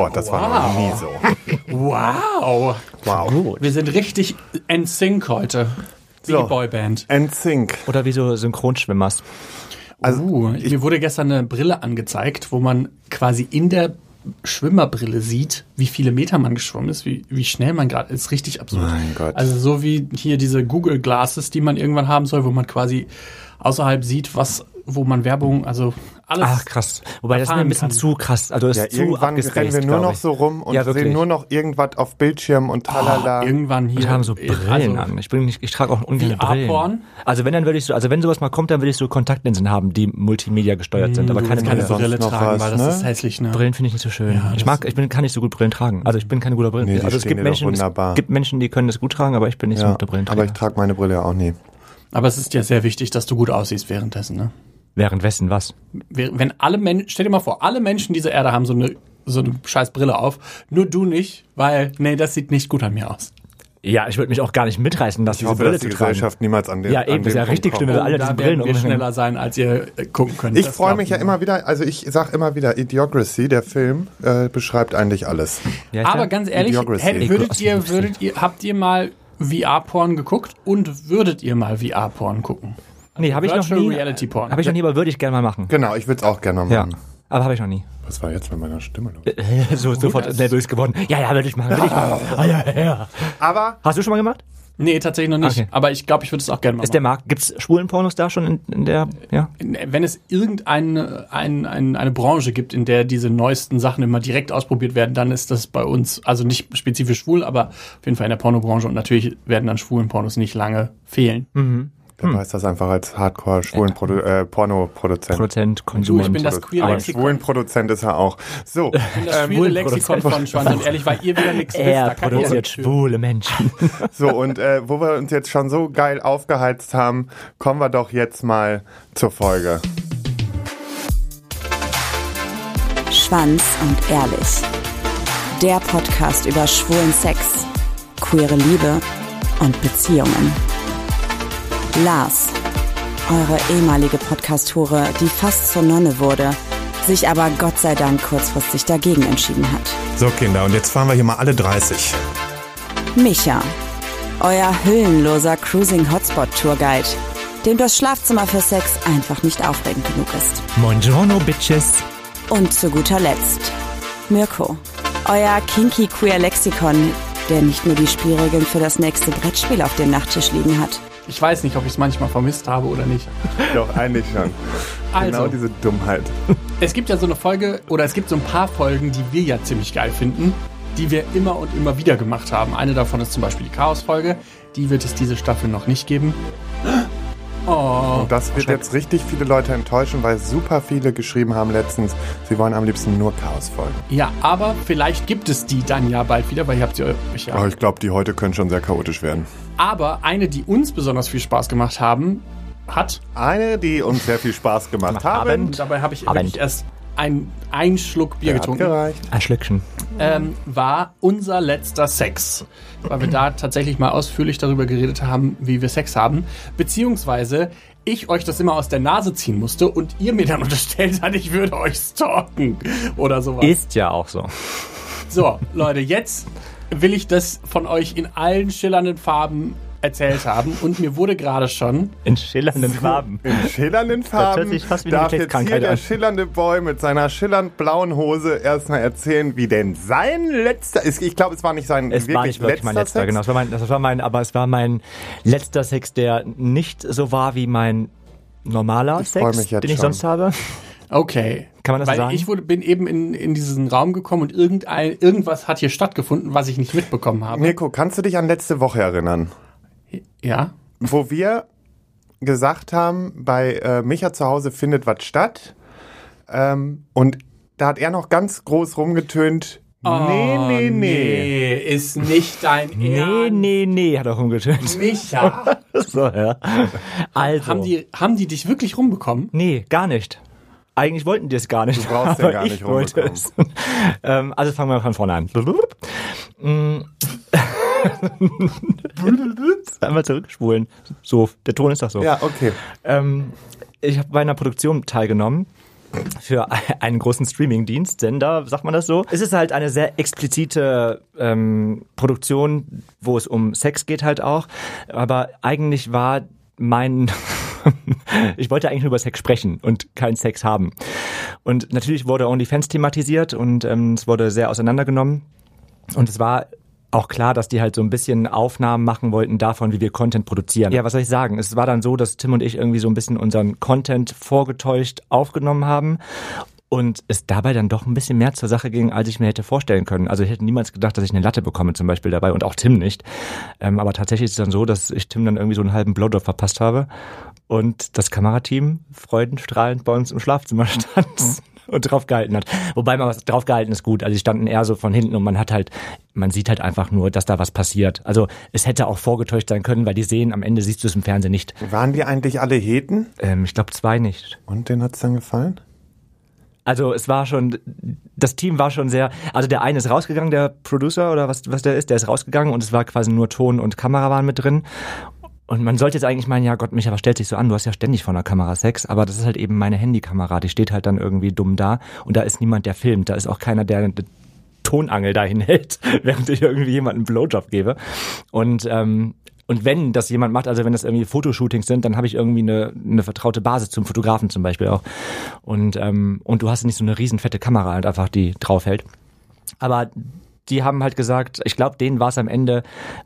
Boah, das war noch nie so. Wow. Wow. Wir sind richtig in Sync heute. Wie So. Boyband. NSYNC. Oder wie so Synchronschwimmers. Also, Uh, mir wurde gestern eine Brille angezeigt, wo man quasi in der Schwimmerbrille sieht, wie viele Meter man geschwommen ist, wie, wie schnell man gerade ist. Richtig absurd. Mein Gott. Also so wie hier diese Google Glasses, die man irgendwann haben soll, wo man quasi außerhalb sieht, was, wo man Werbung, also alles. Ach, krass. Wobei das ist mir ein bisschen kann. zu krass. Also das ja, ist zu irgendwann rennen wir nur noch ich. so rum und Ja, sehen nur noch irgendwas auf Bildschirm und tralala. Irgendwann hier. Und haben so Brillen also, an. Ich bin nicht, ich trage auch ungern Brillen. Also wenn dann würde ich so, also wenn sowas mal kommt, dann würde ich so Kontaktlinsen haben, die Multimedia gesteuert sind, aber keine, keine Brille tragen, was, weil das ne? ist hässlich, ne? Brillen finde ich nicht so schön. ich das- mag, ich bin, kann nicht so gut Brillen tragen. Also ich bin kein guter Brillen. Nee, also es gibt Menschen, es gibt Menschen, die können das gut tragen, aber ich bin nicht so ein ja, guter Brillenträger. aber ich trage meine Brille ja auch nie. Aber es ist ja sehr wichtig, dass du gut aussiehst währenddessen, ne? Währenddessen was? Wenn alle Menschen, stell dir mal vor, alle Menschen dieser Erde haben so eine, so eine scheiß Brille auf, nur du nicht, weil, nee, das sieht nicht gut an mir aus. Ja, ich würde mich auch gar nicht mitreißen lassen, Ich diese hoffe, Brille dass die zu tragen. Gesellschaft niemals an den Ja, eben, ist ja Punkt richtig schlimm, wenn alle da diese Brillen wir schneller sein, als ihr äh, gucken könnt. Ich freue mich ja immer wieder, also ich sag immer wieder, Idiocracy, der Film, äh, beschreibt eigentlich alles. Ja, Aber ja- ganz ehrlich, hättet, würdet ihr, würdet ihr, habt ihr mal VR-Porn geguckt und würdet ihr mal VR-Porn gucken? Nee, habe ich noch nie. Reality Porn. Habe ich noch nie, aber würde ich gerne mal machen. Genau, ich würde es auch gerne mal Ja, machen. aber habe ich noch nie. Was war jetzt mit meiner Stimme los? so sofort nervös geworden. Ja, ja, würde ich machen, würde ich machen. Ah, ja, ja, ja. Aber Hast du schon mal gemacht? Nee, tatsächlich noch nicht. Okay. Aber ich glaube, ich würde es auch gerne mal Ist der Markt, gibt's schwulen Pornos da schon in, in der, ja? Wenn es irgendeine ein, ein, eine Branche gibt, in der diese neuesten Sachen immer direkt ausprobiert werden, dann ist das bei uns, also nicht spezifisch schwul, aber auf jeden Fall in der Pornobranche und natürlich werden dann schwulen Pornos nicht lange fehlen. Der weiß das einfach als hardcore schwulen Produ äh, Pornoproduzent. Produzent, Du, Konsument. ich bin das queere Aber Lexikon. schwulen Produzent ist er auch. So, Ich bin das queere schwulen Lexikon von Schwanz und ehrlich, weil ihr wieder nichts wisst. er produziert schwule Menschen. so und äh, wo wir uns jetzt schon so geil aufgeheizt haben, kommen wir doch jetzt mal zur Folge. Schwanz und Ehrlich. Der Podcast über schwulen Sex, queere Liebe und Beziehungen. Lars, eure ehemalige Podcast-Hure, die fast zur Nonne wurde, sich aber Gott sei Dank kurzfristig dagegen entschieden hat. So, Kinder, und jetzt fahren wir hier mal alle 30. Micha, euer hüllenloser Cruising Hotspot Tourguide, dem das Schlafzimmer für Sex einfach nicht aufregend genug ist. Buongiorno, Bitches. Und zu guter Letzt Mirko, euer kinky queer Lexikon, der nicht nur die Spielregeln für das nächste Brettspiel auf dem Nachttisch liegen hat. Ich weiß nicht, ob ich es manchmal vermisst habe oder nicht. Doch, eigentlich schon. Also, Genau diese Dummheit. es gibt ja so eine Folge, oder es gibt so ein paar Folgen, die wir ja ziemlich geil finden, die wir immer und immer wieder gemacht haben. Eine davon ist zum Beispiel die Chaos-Folge. Die wird es diese Staffel noch nicht geben. Oh, Und das wird jetzt richtig viele Leute enttäuschen, weil super viele geschrieben haben letztens, sie wollen am liebsten nur Chaos folgen. ja, aber vielleicht gibt es die dann ja bald wieder, weil ihr habt sie euch ja. Aber ich glaube, die heute können schon sehr chaotisch werden. Aber eine, die uns besonders viel Spaß gemacht haben, hat, Eine, die uns sehr viel Spaß gemacht haben. und dabei habe ich erst ein, einen Schluck Bier Hat getrunken. gereicht. Ein Schlückchen. ähm, war unser letzter Sex. Weil wir da tatsächlich mal ausführlich darüber geredet haben, wie wir Sex haben. Beziehungsweise ich euch das immer aus der Nase ziehen musste und ihr mir dann unterstellt hat, ich würde euch stalken oder sowas. Ist ja auch so. So, Leute, jetzt will ich das von euch in allen schillernden Farben erzählt haben und mir wurde gerade schon In schillernden Farben. In schillernden Farben hört sich fast wie eine darf jetzt hier der an. schillernde Boy mit seiner schillernd blauen Hose erstmal erzählen, wie denn sein letzter ist. Ich glaube, es war nicht sein Es war nicht wirklich mein letzter, Sex. genau. Das war mein, das war mein, aber es war mein letzter Sex, der nicht so war wie mein normaler Ich Sex, den ich schon. sonst habe. Okay. Kann man das Weil sagen? ich wurde, bin eben in, in diesen Raum gekommen und irgendein, irgendwas hat hier stattgefunden, was ich nicht mitbekommen habe. Mirko, kannst du dich an letzte Woche erinnern? Ja. wo wir gesagt haben, bei äh, Micha zu Hause findet was statt. Ähm, und da hat er noch ganz groß rumgetönt. nee, nee, nee. Nee, ist nicht dein Nee, Ernst. nee, nee, hat er rumgetönt. Micha. so, ja. Also. haben, die, haben die dich wirklich rumbekommen? Nee, gar nicht. Eigentlich wollten die es gar nicht. Du brauchst den gar ich nicht wollte es. ähm, also fangen wir von vorne an. Mm. Einmal zurückspulen. So, der Ton ist doch so. Ja, okay. Ähm, ich habe bei einer Produktion teilgenommen für einen großen Streaming-Dienst, Sender, sagt man das so. Es ist halt eine sehr explizite ähm, Produktion, wo es um Sex geht halt auch. Aber eigentlich war mein ich wollte eigentlich nur über Sex sprechen und keinen Sex haben. Und natürlich wurde OnlyFans thematisiert und ähm, es wurde sehr auseinandergenommen. Und es war auch klar, dass die halt so ein bisschen Aufnahmen machen wollten davon, wie wir Content produzieren. Ja, was soll ich sagen? Es war dann so, dass Tim und ich irgendwie so ein bisschen unseren Content vorgetäuscht aufgenommen haben und es dabei dann doch ein bisschen mehr zur Sache ging, als ich mir hätte vorstellen können. Also ich hätte niemals gedacht, dass ich eine Latte bekomme zum Beispiel dabei und auch Tim nicht. Ähm, aber tatsächlich ist es dann so, dass ich Tim dann irgendwie so einen halben Blowjob verpasst habe und das Kamerateam freudenstrahlend bei uns im Schlafzimmer stand und drauf gehalten hat. Wobei man was drauf gehalten ist gut. Also die standen eher so von hinten und man hat halt, man sieht halt einfach nur, dass da was passiert. Also es hätte auch vorgetäuscht sein können, weil die sehen, am Ende siehst du es im Fernsehen nicht. Waren die eigentlich alle Heten? Ähm, ich glaube zwei nicht. Und denen hat's dann gefallen? Also es war schon, das Team war schon sehr, also der eine ist rausgegangen, der Producer oder was, was der ist, der ist rausgegangen und es war quasi nur Ton und Kamera waren mit drin. Und man sollte jetzt eigentlich meinen, ja Gott, Micha, was stellt sich so an? Du hast ja ständig vor einer Kamera Sex, aber das ist halt eben meine Handykamera, die steht halt dann irgendwie dumm da und da ist niemand, der filmt, da ist auch keiner, der eine Tonangel dahin hält, während ich irgendwie jemanden einen Blowjob gebe. Und ähm, und wenn das jemand macht, also wenn das irgendwie Fotoshootings sind, dann habe ich irgendwie eine, eine vertraute Basis zum Fotografen zum Beispiel auch. Und, ähm, und du hast nicht so eine riesen fette Kamera halt einfach, die draufhält. Aber die haben halt gesagt, ich glaube, denen war es am Ende,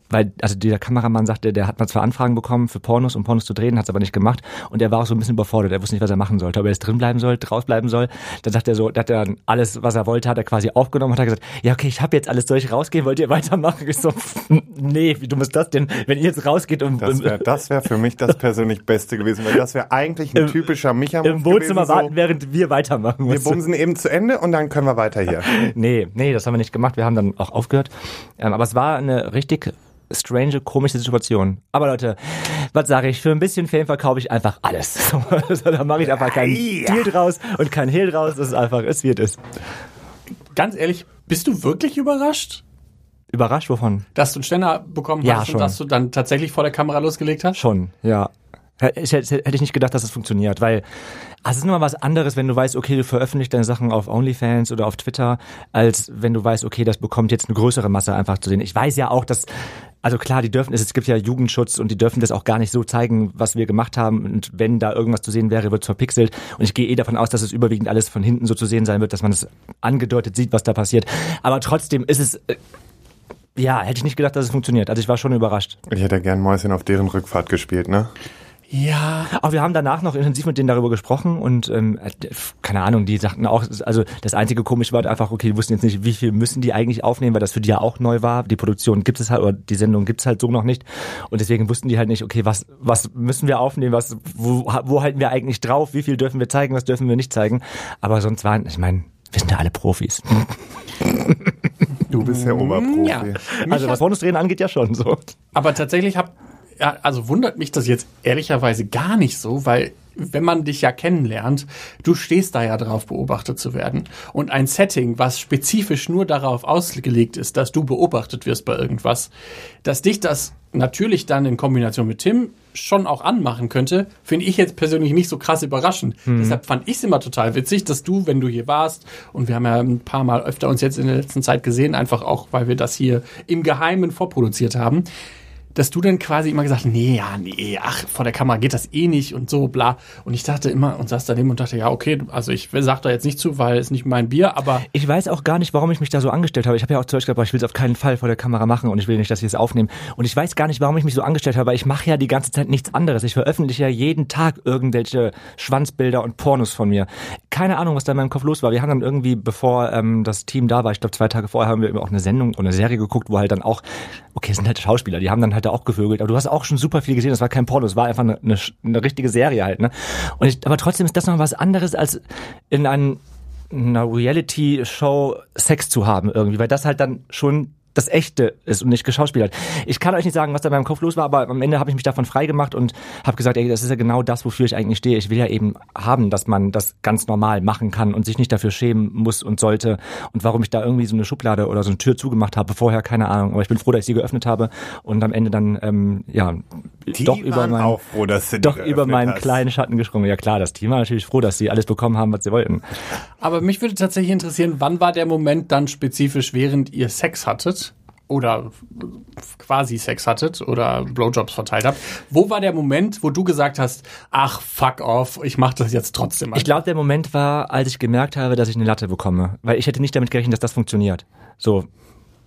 weil, also dieser Kameramann sagte, der hat mal zwei Anfragen bekommen für Pornos, um Pornos zu drehen, hat es aber nicht gemacht und er war auch so ein bisschen überfordert, er wusste nicht, was er machen sollte, ob er jetzt drin bleiben soll, draus bleiben soll. Dann sagt er so, da hat er dann alles, was er wollte, hat er quasi aufgenommen und hat gesagt, ja okay, ich habe jetzt alles, ich rausgehen, wollt ihr weitermachen? Ich so, nee, wie dumm ist das denn, wenn ihr jetzt rausgeht und... Das wäre das wär für mich das persönlich Beste gewesen, weil das wäre eigentlich ein typischer micha Im Wohnzimmer gewesen, warten, so, während wir weitermachen. Wir bumsen eben zu Ende und dann können wir weiter hier. nee, nee, das haben wir nicht gemacht, wir haben dann auch aufgehört. Ähm, aber es war eine richtig strange, komische Situation. Aber Leute, was sage ich? Für ein bisschen Fame verkaufe ich einfach alles. Also, da mache ich einfach keinen ja. Deal draus und kein Hehl draus. Das ist einfach, es wird es. Ganz ehrlich, bist du wirklich überrascht? Überrascht wovon? Dass du einen Ständer bekommen ja, hast schon. und dass du dann tatsächlich vor der Kamera losgelegt hast? Schon, ja. Ich hätte, hätte ich nicht gedacht, dass es das funktioniert, weil also es ist immer was anderes, wenn du weißt, okay, du veröffentlichst deine Sachen auf OnlyFans oder auf Twitter, als wenn du weißt, okay, das bekommt jetzt eine größere Masse einfach zu sehen. Ich weiß ja auch, dass also klar, die dürfen, es gibt ja Jugendschutz und die dürfen das auch gar nicht so zeigen, was wir gemacht haben. Und wenn da irgendwas zu sehen wäre, wird es verpixelt. Und ich gehe eh davon aus, dass es überwiegend alles von hinten so zu sehen sein wird, dass man es angedeutet sieht, was da passiert. Aber trotzdem ist es, äh, ja, hätte ich nicht gedacht, dass es funktioniert. Also ich war schon überrascht. Ich hätte gern Mäuschen auf deren Rückfahrt gespielt, ne? Ja. Auch wir haben danach noch intensiv mit denen darüber gesprochen und ähm, keine Ahnung, die sagten auch, also das einzige komisch war einfach, okay, die wussten jetzt nicht, wie viel müssen die eigentlich aufnehmen, weil das für die ja auch neu war. Die Produktion gibt es halt oder die Sendung gibt es halt so noch nicht und deswegen wussten die halt nicht, okay, was was müssen wir aufnehmen, was wo, wo halten wir eigentlich drauf, wie viel dürfen wir zeigen, was dürfen wir nicht zeigen. Aber sonst waren, ich meine, wir sind ja alle Profis. Du bist ja Oberprofi. Ja. Also was Bonusdrehen angeht, ja schon so. Aber tatsächlich habe ja, also wundert mich das jetzt ehrlicherweise gar nicht so, weil wenn man dich ja kennenlernt, du stehst da ja drauf, beobachtet zu werden. Und ein Setting, was spezifisch nur darauf ausgelegt ist, dass du beobachtet wirst bei irgendwas, dass dich das natürlich dann in Kombination mit Tim schon auch anmachen könnte, finde ich jetzt persönlich nicht so krass überraschend. Mhm. Deshalb fand ich es immer total witzig, dass du, wenn du hier warst, und wir haben ja ein paar Mal öfter uns jetzt in der letzten Zeit gesehen, einfach auch, weil wir das hier im Geheimen vorproduziert haben, dass du dann quasi immer gesagt, nee, ja, nee, ach, vor der Kamera geht das eh nicht und so, bla. Und ich dachte immer und saß daneben und dachte, ja, okay, also ich sag da jetzt nicht zu, weil es nicht mein Bier, aber. Ich weiß auch gar nicht, warum ich mich da so angestellt habe. Ich habe ja auch zu euch gesagt, ich will es auf keinen Fall vor der Kamera machen und ich will nicht, dass sie es aufnehmen. Und ich weiß gar nicht, warum ich mich so angestellt habe, weil ich mache ja die ganze Zeit nichts anderes. Ich veröffentliche ja jeden Tag irgendwelche Schwanzbilder und Pornos von mir. Keine Ahnung, was da in meinem Kopf los war. Wir haben dann irgendwie, bevor ähm, das Team da war, ich glaube zwei Tage vorher, haben wir auch eine Sendung oder eine Serie geguckt, wo halt dann auch, okay, es sind halt Schauspieler, die haben dann halt da auch gevögelt, aber du hast hast auch schon super viel gesehen. Das war kein Porno, das war einfach eine, eine, eine richtige Serie halt. Ne? Und ich, aber trotzdem ist das noch was anderes als in einem, einer Reality-Show Sex zu haben irgendwie, weil das halt dann schon das echte ist und nicht geschauspielert. Ich kann euch nicht sagen, was da in meinem Kopf los war, aber am Ende habe ich mich davon frei gemacht und habe gesagt, ey, das ist ja genau das, wofür ich eigentlich stehe. Ich will ja eben haben, dass man das ganz normal machen kann und sich nicht dafür schämen muss und sollte. Und warum ich da irgendwie so eine Schublade oder so eine Tür zugemacht habe vorher, keine Ahnung. Aber ich bin froh, dass ich sie geöffnet habe und am Ende dann ähm, ja Die doch über meinen auch froh, dass die doch über meinen hast. kleinen Schatten gesprungen. Ja klar, das Team war natürlich froh, dass sie alles bekommen haben, was sie wollten. Aber mich würde tatsächlich interessieren, wann war der Moment dann spezifisch, während ihr Sex hattet? Oder quasi Sex hattet oder Blowjobs verteilt habt. Wo war der Moment, wo du gesagt hast, ach, fuck off, ich mach das jetzt trotzdem. Ich glaube, der Moment war, als ich gemerkt habe, dass ich eine Latte bekomme. Weil ich hätte nicht damit gerechnet, dass das funktioniert. So.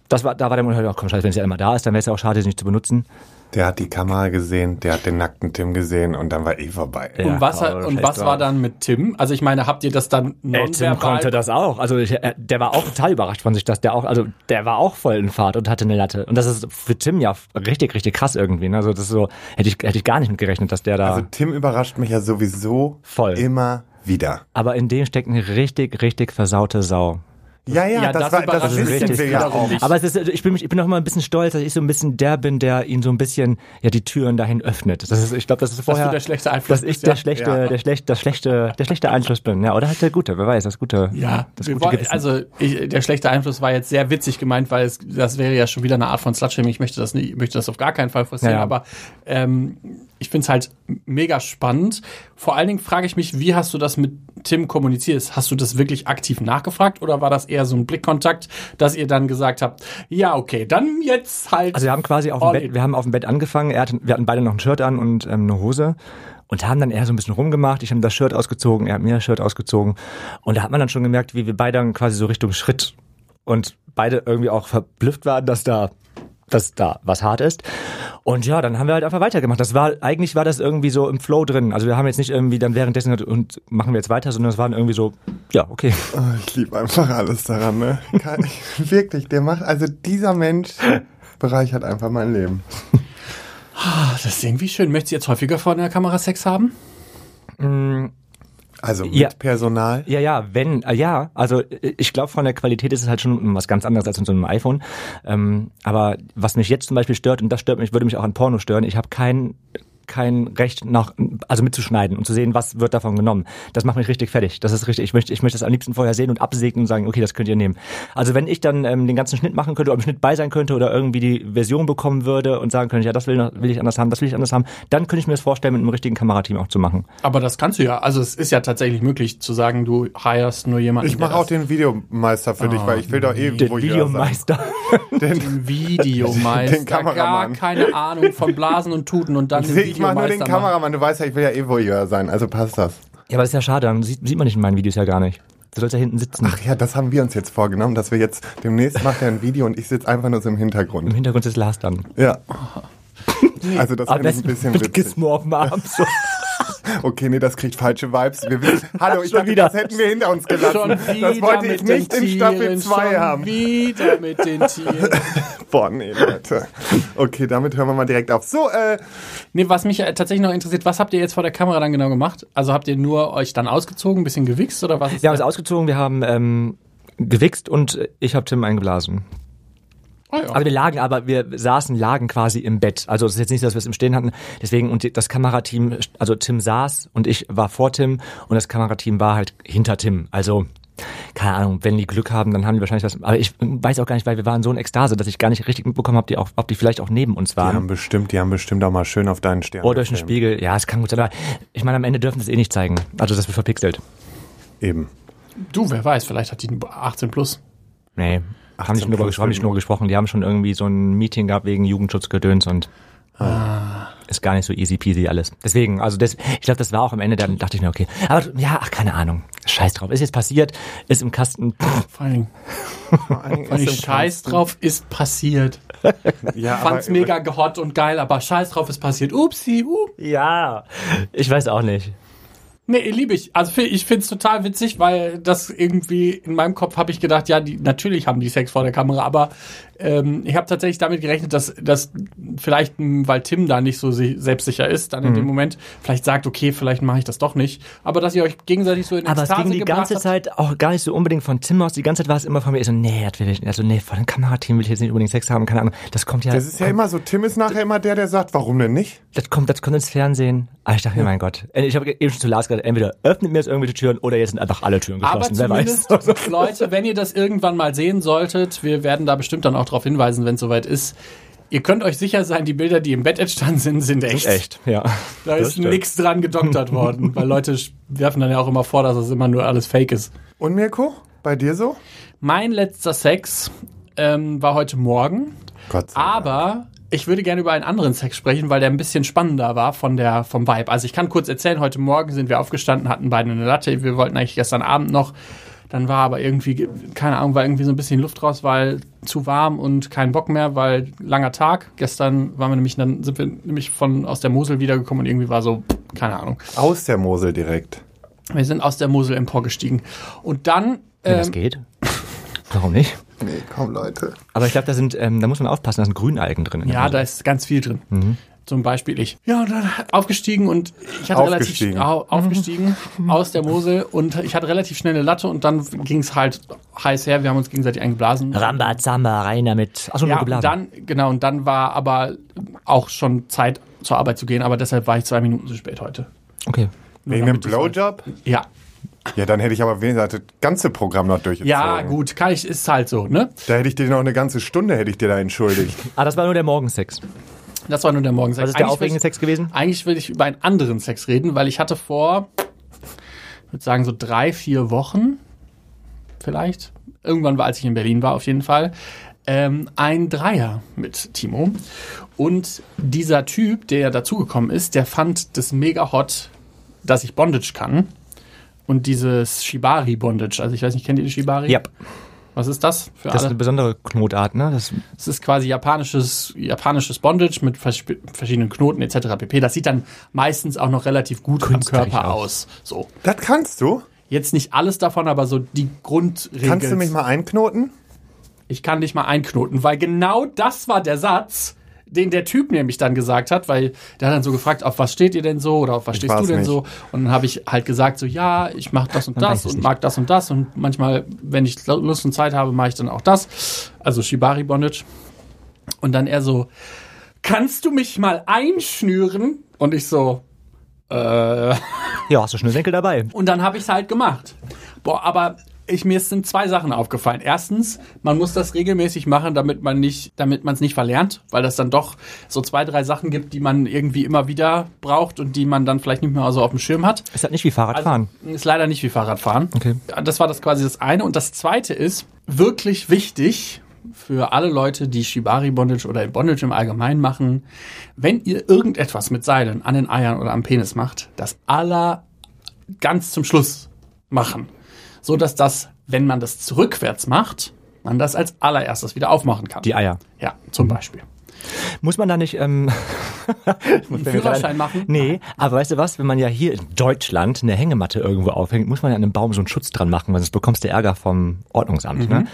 Das war, da war der Moment, oh, komm, scheiße, wenn sie einmal da ist, dann wäre es ja auch schade, sie nicht zu benutzen. Der hat die Kamera gesehen, der hat den nackten Tim gesehen und dann war eh vorbei. Ja, und was, aber und scheiß was war dann mit Tim? Also ich meine, habt ihr das dann Ey, Tim nonverbal? konnte das auch. Also ich, er- der war auch total überrascht von sich, dass der auch, also der war auch voll in Fahrt und hatte eine Latte. Und das ist für Tim ja richtig, richtig krass irgendwie. Ne? Also das ist so, hätte ich, hätte ich gar nicht mit gerechnet, dass der da. Also Tim überrascht mich ja sowieso Voll. immer wieder. aber in dem steckt eine richtig, richtig versaute Sau. Ja, ja, Ja, das, das war, das wissen wir ja auch. Aber es ist, ich bin, ich bin auch immer ein bisschen stolz, dass ich so ein bisschen der bin, der ihn so ein bisschen, ja, die Türen dahin öffnet. Das ist, ich glaube, das ist vorher, du der schlechte Einfluss dass ich bist, der ja. schlechte, Ja. der schlechte, das schlechte, der schlechte Einfluss bin. Ja, oder halt der gute, wer weiß, das gute, Ja, das gute wollen, also ich, der schlechte Einfluss war jetzt sehr witzig gemeint, weil es, das wäre ja schon wieder eine Art von Slutshaming. Ich möchte das nicht, möchte das auf gar keinen Fall forcieren, Ja, ja. aber ähm, ich finde es halt mega spannend. Vor allen Dingen frage ich mich, wie hast du das mit Tim kommuniziert? Hast du das wirklich aktiv nachgefragt oder war das eher so ein Blickkontakt, dass ihr dann gesagt habt, ja, okay, dann jetzt halt. Also wir haben quasi auf dem Bett, in. wir haben auf dem Bett angefangen. Er hatte, wir hatten beide noch ein Shirt an und ähm, eine Hose und haben dann eher so ein bisschen rumgemacht. Ich habe das Shirt ausgezogen, er hat mir das Shirt ausgezogen und da hat man dann schon gemerkt, wie wir beide dann quasi so Richtung Schritt und beide irgendwie auch verblüfft waren, dass da dass da was hart ist. Und ja, dann haben wir halt einfach weitergemacht. Das war, eigentlich war das irgendwie so im Flow drin. Also wir haben jetzt nicht irgendwie dann währenddessen gesagt, und machen wir jetzt weiter, sondern es waren irgendwie so, ja, okay. Oh, ich liebe einfach alles daran, ne? Kann ich, wirklich, der macht, also dieser Mensch bereichert einfach mein Leben. Ah, das ist irgendwie schön. Möchtest du jetzt häufiger vor der Kamera Sex haben? Also mit Ja. Personal. Ja, ja, wenn, äh, ja, also äh, ich glaube, von der Qualität ist es halt schon was ganz anderes als in so einem iPhone. Ähm, aber was mich jetzt zum Beispiel stört, und das stört mich, würde mich auch an Porno stören, ich habe kein kein Recht nach, also mitzuschneiden und zu sehen, was wird davon genommen. Das macht mich richtig fertig. Das ist richtig. Ich möchte, ich möchte das am liebsten vorher sehen und absegnen und sagen, okay, das könnt ihr nehmen. Also wenn ich dann ähm, den ganzen Schnitt machen könnte, oder im Schnitt bei sein könnte oder irgendwie die Version bekommen würde und sagen könnte, ja, das will, will ich anders haben, das will ich anders haben, dann könnte ich mir das vorstellen, mit einem richtigen Kamerateam auch zu machen. Aber das kannst du ja. Also es ist ja tatsächlich möglich zu sagen, du hirest nur jemanden. Ich mache auch den Videomeister für dich, weil ich will doch eh Den sein. Videomeister. den Videomeister. Den Kameramann. Gar keine Ahnung von Blasen und Tuten und dann den Ich mache nur den. Kameramann, du weißt ja, ich will ja eh Voyeur sein, also passt das. Ja, aber das ist ja schade, dann sieht, sieht man nicht in meinen Videos ja gar nicht. Du sollst ja hinten sitzen. Ach ja, das haben wir uns jetzt vorgenommen, dass wir jetzt demnächst macht er ein Video und ich sitze einfach nur so im Im Hintergrund. Hintergrund ist Lars dann. Ja. Also das ich ein bisschen mit witzig. Gizmo auf dem Arm. So. Okay, nee, das kriegt falsche Vibes. Wir wissen, hallo, ich Schon dachte, wieder. das hätten wir hinter uns gelassen. Schon wieder das wollte ich nicht in Staffel Tieren, 2 schon haben. wieder mit den Tieren. Boah, nee, Leute. Okay, damit hören wir mal direkt auf. So, äh, Nee, was mich äh, tatsächlich noch interessiert, was habt ihr jetzt vor der Kamera dann genau gemacht? Also habt ihr nur euch dann ausgezogen, ein bisschen gewichst oder was? ist Wir haben uns ausgezogen, wir haben ähm, gewichst und ich habe Tim eingeblasen. Ah, ja. Also wir lagen, aber wir saßen, lagen quasi im Bett. Also es ist jetzt nicht, so, dass wir es im Stehen hatten. Deswegen, und das Kamerateam, also Tim saß und ich war vor Tim und das Kamerateam war halt hinter Tim. Also, keine Ahnung, wenn die Glück haben, dann haben die wahrscheinlich das. Aber ich weiß auch gar nicht, weil wir waren so in Ekstase, dass ich gar nicht richtig mitbekommen habe, die auch, ob die vielleicht auch neben uns die haben waren. bestimmt, die haben bestimmt auch mal schön auf deinen Stern. Oder durch den. Spiegel. Ja, es kann gut sein. Aber ich meine, am Ende dürfen sie es eh nicht zeigen. Also das wird verpixelt. Eben. Du, wer weiß, vielleicht hat die 18 plus. Nee. Haben nicht, 18 nur, plus haben nicht nur gesprochen, die haben schon irgendwie so ein Meeting gehabt wegen Jugendschutzgedöns und ist gar nicht so easy peasy alles. Deswegen, also das, ich glaube, das war auch am Ende, dann dachte ich mir, okay. Aber ja, ach, keine Ahnung. Scheiß drauf. Ist jetzt passiert, ist im Kasten. Vor Dingen, Vor im Scheiß drauf ist passiert. Ja, Fand's aber- mega hot und geil, aber Scheiß drauf ist passiert. Upsi, up. Ja. Ich weiß auch nicht. Nee, liebe ich. Also ich find's total witzig, weil das irgendwie in meinem Kopf habe ich gedacht, ja, die, natürlich haben die Sex vor der Kamera, aber ähm, ich habe tatsächlich damit gerechnet, dass, dass vielleicht, weil Tim da nicht so si selbstsicher ist, dann in Mhm. dem Moment vielleicht sagt, okay, vielleicht mache ich das doch nicht. Aber dass ihr euch gegenseitig so in Aber es Ekstase ging die gebracht ganze habt, Zeit auch gar nicht so unbedingt von Tim aus. Die ganze Zeit war es immer von mir so, nee, das will ich nicht. Also nee, vor dem Kamerateam will ich jetzt nicht unbedingt Sex haben. Keine Ahnung. Das kommt ja, Das ist ja immer so, Tim ist nachher immer der, der sagt, warum denn nicht? das kommt, das kommt ins Fernsehen. Aber ich dachte mir, mein Gott. Ich habe eben schon zu Lars gesagt, entweder öffnet mir jetzt irgendwelche Türen oder jetzt sind einfach alle Türen Aber geschlossen. Wer weiß. Leute, wenn ihr das irgendwann mal sehen solltet, wir werden da bestimmt dann auch darauf hinweisen, wenn es soweit ist. Ihr könnt euch sicher sein, die Bilder, die im Bett entstanden sind, sind echt. Echt, ja. Da Das ist nichts dran gedoktert worden, weil Leute werfen dann ja auch immer vor, dass das immer nur alles Fake ist. Und Mirko, bei dir so? Mein letzter Sex ähm, war heute Morgen, Gott sei Dank. aber ich würde gerne über einen anderen Sex sprechen, weil der ein bisschen spannender war von der vom Vibe. Also ich kann kurz erzählen, heute Morgen sind wir aufgestanden, hatten beide eine Latte. Wir wollten eigentlich gestern Abend noch. Dann war aber irgendwie, keine Ahnung, war irgendwie so ein bisschen Luft raus, weil zu warm und kein Bock mehr, weil langer Tag. Gestern waren wir nämlich, dann sind wir nämlich von aus der Mosel wiedergekommen und irgendwie war so, keine Ahnung. Aus der Mosel direkt. Wir sind aus der Mosel emporgestiegen. Und dann, Wenn das ähm, geht. Warum nicht? Nee, komm Leute. Aber ich glaube, da sind, ähm, da muss man aufpassen, da sind Grünalgen drin. ja, da ist ganz viel drin. Zum Beispiel ich. Ja, und dann aufgestiegen und ich hatte Aufgestiegen. relativ au, aufgestiegen aus der Mosel und ich hatte relativ schnell eine Latte und dann ging es halt heiß her. Wir haben uns gegenseitig eingeblasen. Rambazamba, rein damit. Achso, nur Ja, und geblasen. dann, genau, und dann war aber auch schon Zeit zur Arbeit zu gehen, aber deshalb war ich zwei Minuten zu spät heute. Okay. Wegen dem Blowjob? Ja. Ja, dann hätte ich aber wenigstens das ganze Programm noch durchgezogen. Ja, gut, kann ich, ist halt so, ne? Da hätte ich dir noch eine ganze Stunde, hätte ich dir da entschuldigt. Ah, das war nur der Morgensex. Das war nur der Morgensex. Was ist der Eigentlich aufregende will ich- Sex gewesen? Eigentlich will ich über einen anderen Sex reden, weil ich hatte vor, ich würde sagen, so drei, vier Wochen, vielleicht, irgendwann war, als ich in Berlin war, auf jeden Fall, ähm, ein Dreier mit Timo. Und dieser Typ, der dazugekommen ist, der fand das mega hot, dass ich Bondage kann. Und dieses Shibari-Bondage, also ich weiß nicht, kennt ihr die Shibari? Ja. Was ist das für Das ist alle? eine besondere Knotart, ne? Das, Es ist quasi japanisches, japanisches Bondage mit vers verschiedenen Knoten etc. pp. Das sieht dann meistens auch noch relativ gut am Künstlich Körper auch. aus. So. Das kannst du? Jetzt nicht alles davon, aber so die Grundregeln. Kannst du mich mal einknoten? Ich kann dich mal einknoten, weil genau das war der Satz, den der Typ nämlich dann gesagt hat, weil der hat dann so gefragt, auf was steht ihr denn so oder auf was stehst du denn nicht. so? Und dann habe ich halt gesagt so, ja, ich mache das und das ich und nicht. mag das und das und manchmal, wenn ich Lust und Zeit habe, mache ich dann auch das. Also Shibari Bondage. Und dann er so, kannst du mich mal einschnüren? Und ich so, äh, ja, hast du Schnürsenkel dabei. und dann habe ich es halt gemacht. Boah, aber ich, mir sind zwei Sachen aufgefallen. Erstens, man muss das regelmäßig machen, damit man nicht, damit man es nicht verlernt, weil das dann doch so zwei, drei Sachen gibt, die man irgendwie immer wieder braucht und die man dann vielleicht nicht mehr so auf dem Schirm hat. Ist halt nicht wie Fahrradfahren. Also, ist leider nicht wie Fahrradfahren. Okay. Das war das quasi das eine. Und das zweite ist wirklich wichtig für alle Leute, die Shibari Bondage oder Bondage im Allgemeinen machen. Wenn ihr irgendetwas mit Seilen an den Eiern oder am Penis macht, das aller ganz zum Schluss machen. So dass das, wenn man das rückwärts macht, man das als allererstes wieder aufmachen kann. Die Eier. ja, zum Beispiel. Muss man da nicht ähm, Einen Führerschein machen? Nee, aber weißt du was, wenn man ja hier in Deutschland eine Hängematte irgendwo aufhängt, muss man ja an einem Baum so einen Schutz dran machen, weil sonst bekommst du Ärger vom Ordnungsamt. Mhm. Ne?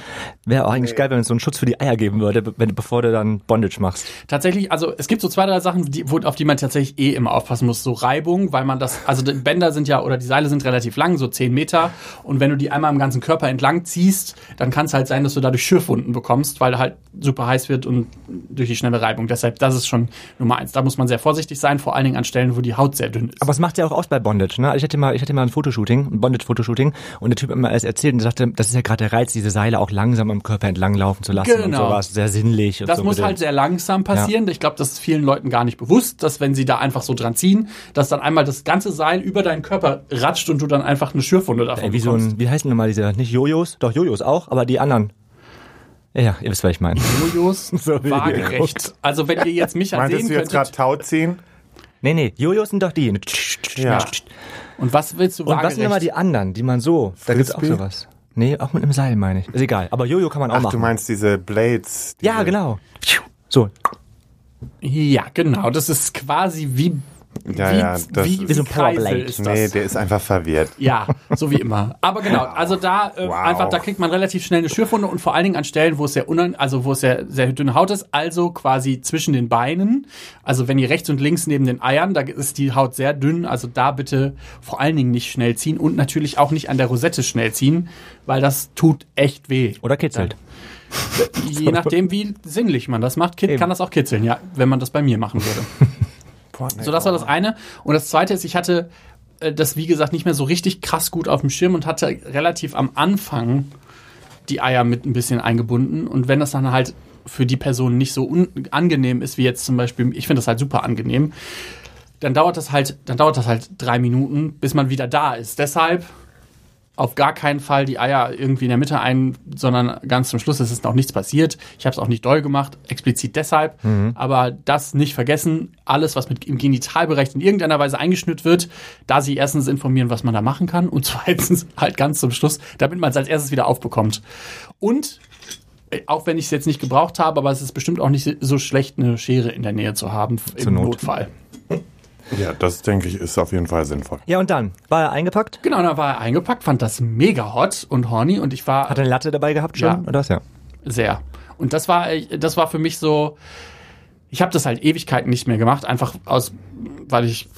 Wäre auch eigentlich geil, wenn es so einen Schutz für die Eier geben würde, be- wenn, bevor du dann Bondage machst. Tatsächlich, also es gibt so zwei, drei Sachen, die, wo, auf die man tatsächlich eh immer aufpassen muss. So Reibung, weil man das, also die Bänder sind ja, oder die Seile sind relativ lang, so 10 Meter. Und wenn du die einmal im ganzen Körper entlang ziehst, dann kann es halt sein, dass du dadurch Schürfwunden bekommst, weil halt super heiß wird und durch die schnelle Reibung. Deshalb, das ist schon Nummer eins. Da muss man sehr vorsichtig sein, vor allen Dingen an Stellen, wo die Haut sehr dünn ist. Aber es macht ja auch aus bei Bondage. Ne? Ich hatte mal, ich hatte mal ein Fotoshooting, ein Bondage-Fotoshooting, und der Typ hat mir alles erzählt und sagte, das ist ja gerade der Reiz, diese Seile auch langsam am Körper entlang laufen zu lassen und Genau. sowas. Sehr sinnlich. Und Das so muss bitte. halt sehr langsam passieren. Ich glaube, das ist vielen Leuten gar nicht bewusst, dass wenn sie da einfach so dran ziehen, dass dann einmal das ganze Seil über deinen Körper ratscht und du dann einfach eine Schürfwunde davon Ey, wie so bekommst. ein, wie heißen nochmal diese, nicht Jojos? Doch, Jojos auch, aber die anderen. Ja, ihr wisst, was ich meine. Jojos So waagerecht. Also wenn ihr jetzt mich Meintest sehen du jetzt gerade. Tau ziehen? Nee, nee, Jojos sind doch die. Ja. Und was willst du Und was sind nochmal die anderen, die man so, da gibt's auch Frisbee? sowas. Nee, auch mit einem Seil meine ich. Ist egal, aber Jojo kann man auch Ach, machen. du meinst diese Blades. Diese ja, genau. So, Ja, genau. Das ist quasi wie Ja, wie, ja, das wie, ist- wie so ein Powerblade. ist das. Nee, der ist einfach verwirrt. Ja, so wie immer. Aber genau, also da äh, Wow. einfach, da kriegt man relativ schnell eine Schürfwunde und vor allen Dingen an Stellen, wo es sehr unan, also wo es sehr, sehr dünne Haut ist, also quasi zwischen den Beinen. Also wenn ihr rechts und links neben den Eiern, da ist die Haut sehr dünn, also da bitte vor allen Dingen nicht schnell ziehen und natürlich auch nicht an der Rosette schnell ziehen, weil das tut echt weh. Oder kitzelt. Je nachdem, wie sinnlich man das macht, Kid kann das auch kitzeln, ja, wenn man das bei mir machen würde. So, das war das eine. Und das zweite ist, ich hatte äh, das, wie gesagt, nicht mehr so richtig krass gut auf dem Schirm und hatte relativ am Anfang die Eier mit ein bisschen eingebunden. Und wenn das dann halt für die Person nicht so angenehm ist, wie jetzt zum Beispiel, ich finde das halt super angenehm, dann dauert das halt, dann dauert das halt drei Minuten, bis man wieder da ist. Deshalb auf gar keinen Fall die Eier irgendwie in der Mitte ein, sondern ganz zum Schluss es ist noch nichts passiert. Ich habe es auch nicht doll gemacht, explizit deshalb. Aber das nicht vergessen, alles, was mit im Genitalbereich in irgendeiner Weise eingeschnürt wird, da sie erstens informieren, was man da machen kann und zweitens halt ganz zum Schluss, damit man es als erstes wieder aufbekommt. Und äh, auch wenn ich es jetzt nicht gebraucht habe, aber es ist bestimmt auch nicht so schlecht, eine Schere in der Nähe zu haben im Not. Notfall. Ja, das denke ich ist auf jeden Fall sinnvoll. Ja, und dann? War er eingepackt? Genau, dann war er eingepackt, fand das mega hot und horny und ich war Hat er eine Latte dabei gehabt schon? Ja. Oder was? Ja. Sehr. Und das war, das war für mich so, ich habe das halt Ewigkeiten nicht mehr gemacht, einfach aus, weil ich,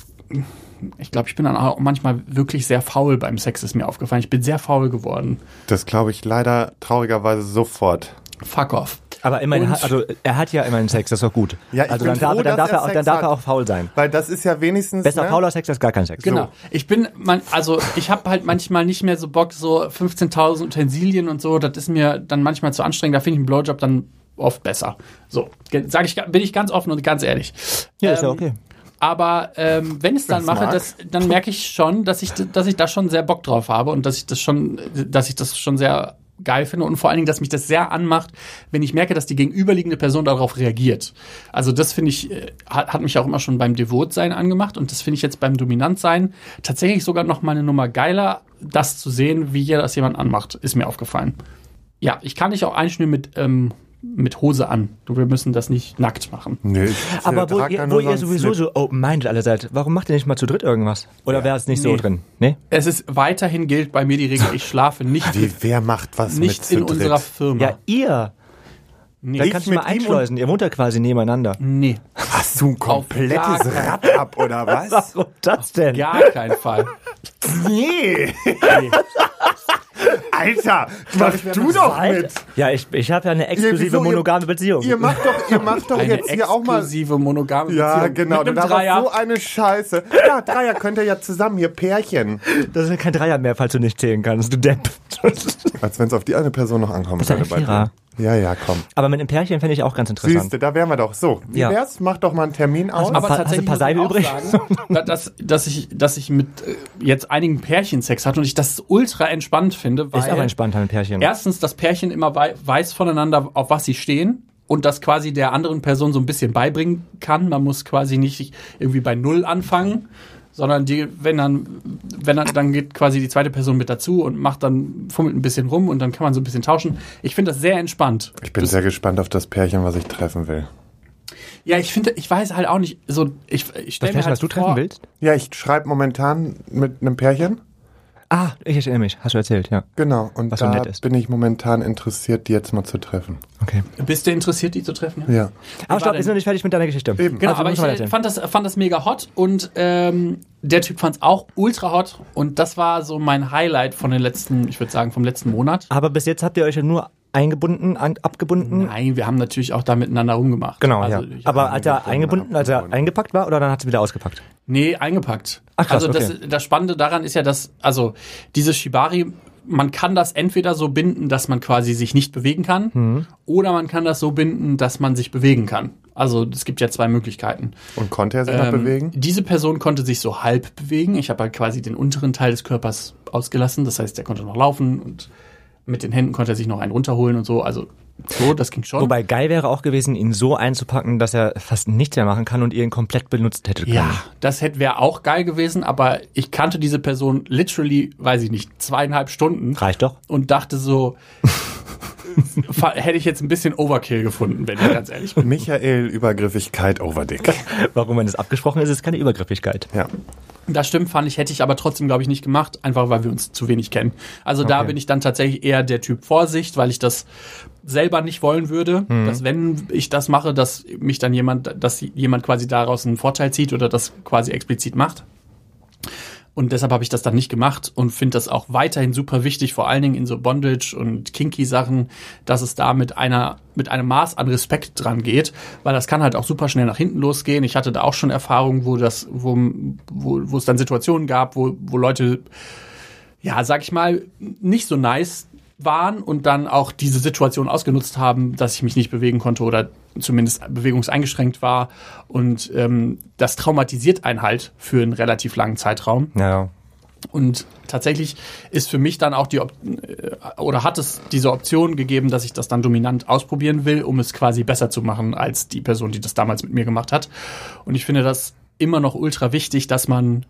ich glaube, ich bin dann auch manchmal wirklich sehr faul beim Sex, ist mir aufgefallen. Ich bin sehr faul geworden. Das glaube ich leider traurigerweise sofort. Fuck off. Aber immerhin, Und- hat, also er hat ja immerhin Sex, das ist doch gut. Ja, ich also bin dann darf, froh, er- dann darf er, er dann darf er auch faul sein. Weil das ist ja wenigstens. Besser ne? fauler Sex als gar kein Sex. Genau. Ich bin, man, also ich habe halt manchmal nicht mehr so Bock, so 15.000 Utensilien und so. Das ist mir dann manchmal zu anstrengend. Da finde ich einen Blowjob dann oft besser. So, sage ich, bin ich ganz offen und ganz ehrlich. Ja, ist ja Ähm, okay. Aber ähm, wenn ich es dann mache, das, dann merke ich schon, dass ich, dass ich da schon sehr Bock drauf habe und dass ich das schon, dass ich das schon sehr geil finde und vor allen Dingen, dass mich das sehr anmacht, wenn ich merke, dass die gegenüberliegende Person darauf reagiert. Also das finde ich, äh, hat, hat mich auch immer schon beim Devotsein angemacht und das finde ich jetzt beim Dominantsein tatsächlich sogar noch mal eine Nummer geiler, das zu sehen, wie ihr das jemand anmacht, ist mir aufgefallen. Ja, ich kann dich auch einschnüren mit, ähm, mit Hose an. Wir müssen das nicht nackt machen. Nee, ich Aber wo ihr, da wo nur ihr sowieso so open-minded alle seid, warum macht ihr nicht mal zu dritt irgendwas? Oder wäre es nicht so Nee. drin? Nee? Es ist weiterhin gilt bei mir die Regel, ich schlafe nicht, Wie, wer macht was nicht mit zu in dritt? unserer Firma. Ja, ihr. nee. Ich kannst du mal einschleusen. Ihr wohnt ja quasi nebeneinander. nee, Hast du ein komplettes Rad ab oder was? Warum das denn? gar keinen Fall. Nee. Alter, mach du doch mit. Ja, ich, ich habe ja eine Ja, exklusive? Ihr- monogame Beziehung. Ihr macht doch, ihr macht doch jetzt hier auch mal. exklusive monogame Ja, Beziehung. genau. Mit Du einem Dreier. so eine Scheiße. Ja, Dreier könnt ihr ja zusammen hier Pärchen. Das ist ja kein Dreier mehr, falls du nicht zählen kannst, du Depp. Als wenn es auf die eine Person noch ankommen ist ja ein Vierer. Ja, ja, komm. Aber mit einem Pärchen fände ich auch ganz interessant. Siehste, da wären wir doch. So, wie Ja. wär's? Mach doch mal einen Termin aus. mal- aber Hast du tatsächlich ein paar Seile übrig? dass, dass, ich, dass ich mit äh, jetzt einigen Pärchen Sex hatte und ich das ultra entspannt finde, weil Ist auch entspannt, ein Pärchen. erstens das Pärchen immer wei weiß voneinander, auf was sie stehen und das quasi der anderen Person so ein bisschen beibringen kann. Man muss quasi nicht irgendwie bei Null anfangen, sondern die, wenn dann, wenn dann, dann geht quasi die zweite Person mit dazu und macht dann, fummelt ein bisschen rum und dann kann man so ein bisschen tauschen. Ich finde das sehr entspannt. Ich bin sehr gespannt auf das Pärchen, was ich treffen will. Ja, ich finde, ich weiß halt auch nicht, so, ich, ich Das stelle mir Pärchen, halt was du vor, treffen willst? Ja, ich schreibe momentan mit einem Pärchen. Ah, ich erinnere mich. Hast du erzählt, ja. Genau. Und Was so da nett ist. bin ich momentan interessiert, die jetzt mal zu treffen. Okay. Bist du interessiert, die zu treffen? Ja. Aber war stopp, ist noch nicht fertig mit deiner Geschichte. Eben. Genau, Also, aber ich äh, fand das, fand das mega hot und ähm, der Typ fand es auch ultra hot und das war so mein Highlight von den letzten, ich würde sagen, vom letzten Monat. Aber bis jetzt habt ihr euch ja nur eingebunden, an, abgebunden. Nein, wir haben natürlich auch da miteinander rumgemacht. Genau, also, ja. Aber hat er eingebunden, als er eingepackt war oder dann hat es wieder ausgepackt? Nee, eingepackt. Ach, krass, also das, okay. das Spannende daran ist ja, dass, also dieses Shibari, man kann das entweder so binden, dass man quasi sich nicht bewegen kann, Mhm. oder man kann das so binden, dass man sich bewegen kann. Also es gibt ja zwei Möglichkeiten. Und konnte er sich noch Ähm, bewegen? Diese Person konnte sich so halb bewegen. Ich habe halt quasi den unteren Teil des Körpers ausgelassen. Das heißt, er konnte noch laufen und mit den Händen konnte er sich noch einen runterholen und so. Also so, das ging schon. Wobei geil wäre auch gewesen, ihn so einzupacken, dass er fast nichts mehr machen kann und ihr ihn komplett benutzt hättet können. ja, das hätte wäre auch geil gewesen, aber ich kannte diese Person literally, weiß ich nicht, zweieinhalb Stunden Reicht doch. und dachte so, hätte ich jetzt ein bisschen Overkill gefunden, wenn ich ganz ehrlich bin. Michael, Übergriffigkeit, Overdick. Warum, wenn es abgesprochen ist, ist keine Übergriffigkeit. Ja. Das stimmt, fand ich, hätte ich aber trotzdem, glaube ich, nicht gemacht, einfach weil wir uns zu wenig kennen. Also da Okay. bin ich dann tatsächlich eher der Typ Vorsicht, weil ich das selber nicht wollen würde, dass wenn ich das mache, dass mich dann jemand, dass jemand quasi daraus einen Vorteil zieht oder das quasi explizit macht. Und deshalb habe ich das dann nicht gemacht und finde das auch weiterhin super wichtig, vor allen Dingen in so Bondage und kinky Sachen, dass es da mit einer, mit einem Maß an Respekt dran geht, weil das kann halt auch super schnell nach hinten losgehen. Ich hatte da auch schon Erfahrungen, wo das, wo, wo, wo es dann Situationen gab, wo, wo Leute, ja, sag ich mal, nicht so nice waren und dann auch diese Situation ausgenutzt haben, dass ich mich nicht bewegen konnte oder zumindest bewegungseingeschränkt war. Und ähm, das traumatisiert einen halt für einen relativ langen Zeitraum. Ja. Und tatsächlich ist für mich dann auch die Op äh, oder hat es diese Option gegeben, dass ich das dann dominant ausprobieren will, um es quasi besser zu machen als die Person, die das damals mit mir gemacht hat. Und ich finde das immer noch ultra wichtig, dass man